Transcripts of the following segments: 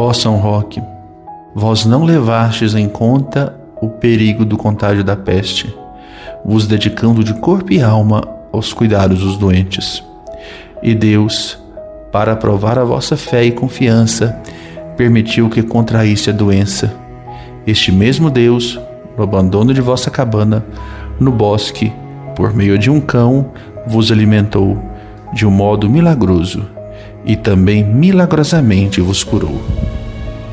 Ó São Roque, vós não levastes em conta o perigo do contágio da peste, vos dedicando de corpo e alma aos cuidados dos doentes. E Deus, para provar a vossa fé e confiança, permitiu que contraísse a doença. Este mesmo Deus, no abandono de vossa cabana, no bosque, por meio de um cão, vos alimentou de um modo milagroso e também milagrosamente vos curou.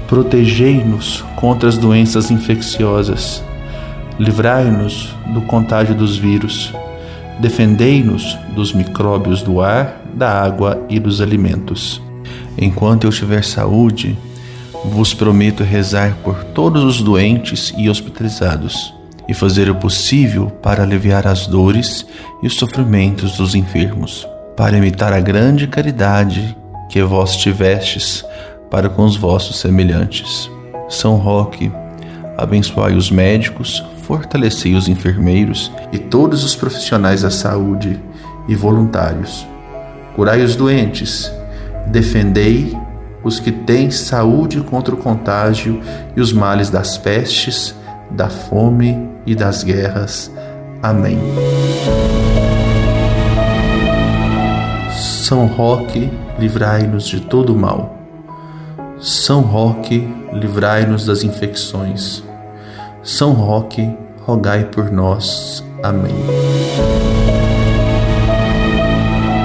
Protegei-nos contra as doenças infecciosas, livrai-nos do contágio dos vírus, defendei-nos dos micróbios do ar, da água e dos alimentos. Enquanto eu tiver saúde, vos prometo rezar por todos os doentes e hospitalizados e fazer o possível para aliviar as dores e os sofrimentos dos enfermos, para imitar a grande caridade que vós tivestes para com os vossos semelhantes. São Roque, abençoai os médicos, fortalecei os enfermeiros e todos os profissionais da saúde e voluntários. Curai os doentes, defendei os que têm saúde contra o contágio e os males das pestes, da fome e das guerras. Amém. São Roque, livrai-nos de todo mal. São Roque, livrai-nos das infecções. São Roque, rogai por nós. Amém.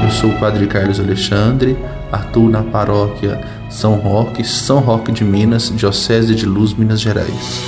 Eu sou o Padre Carlos Alexandre, atuo na paróquia São Roque, São Roque de Minas, Diocese de Luz, Minas Gerais.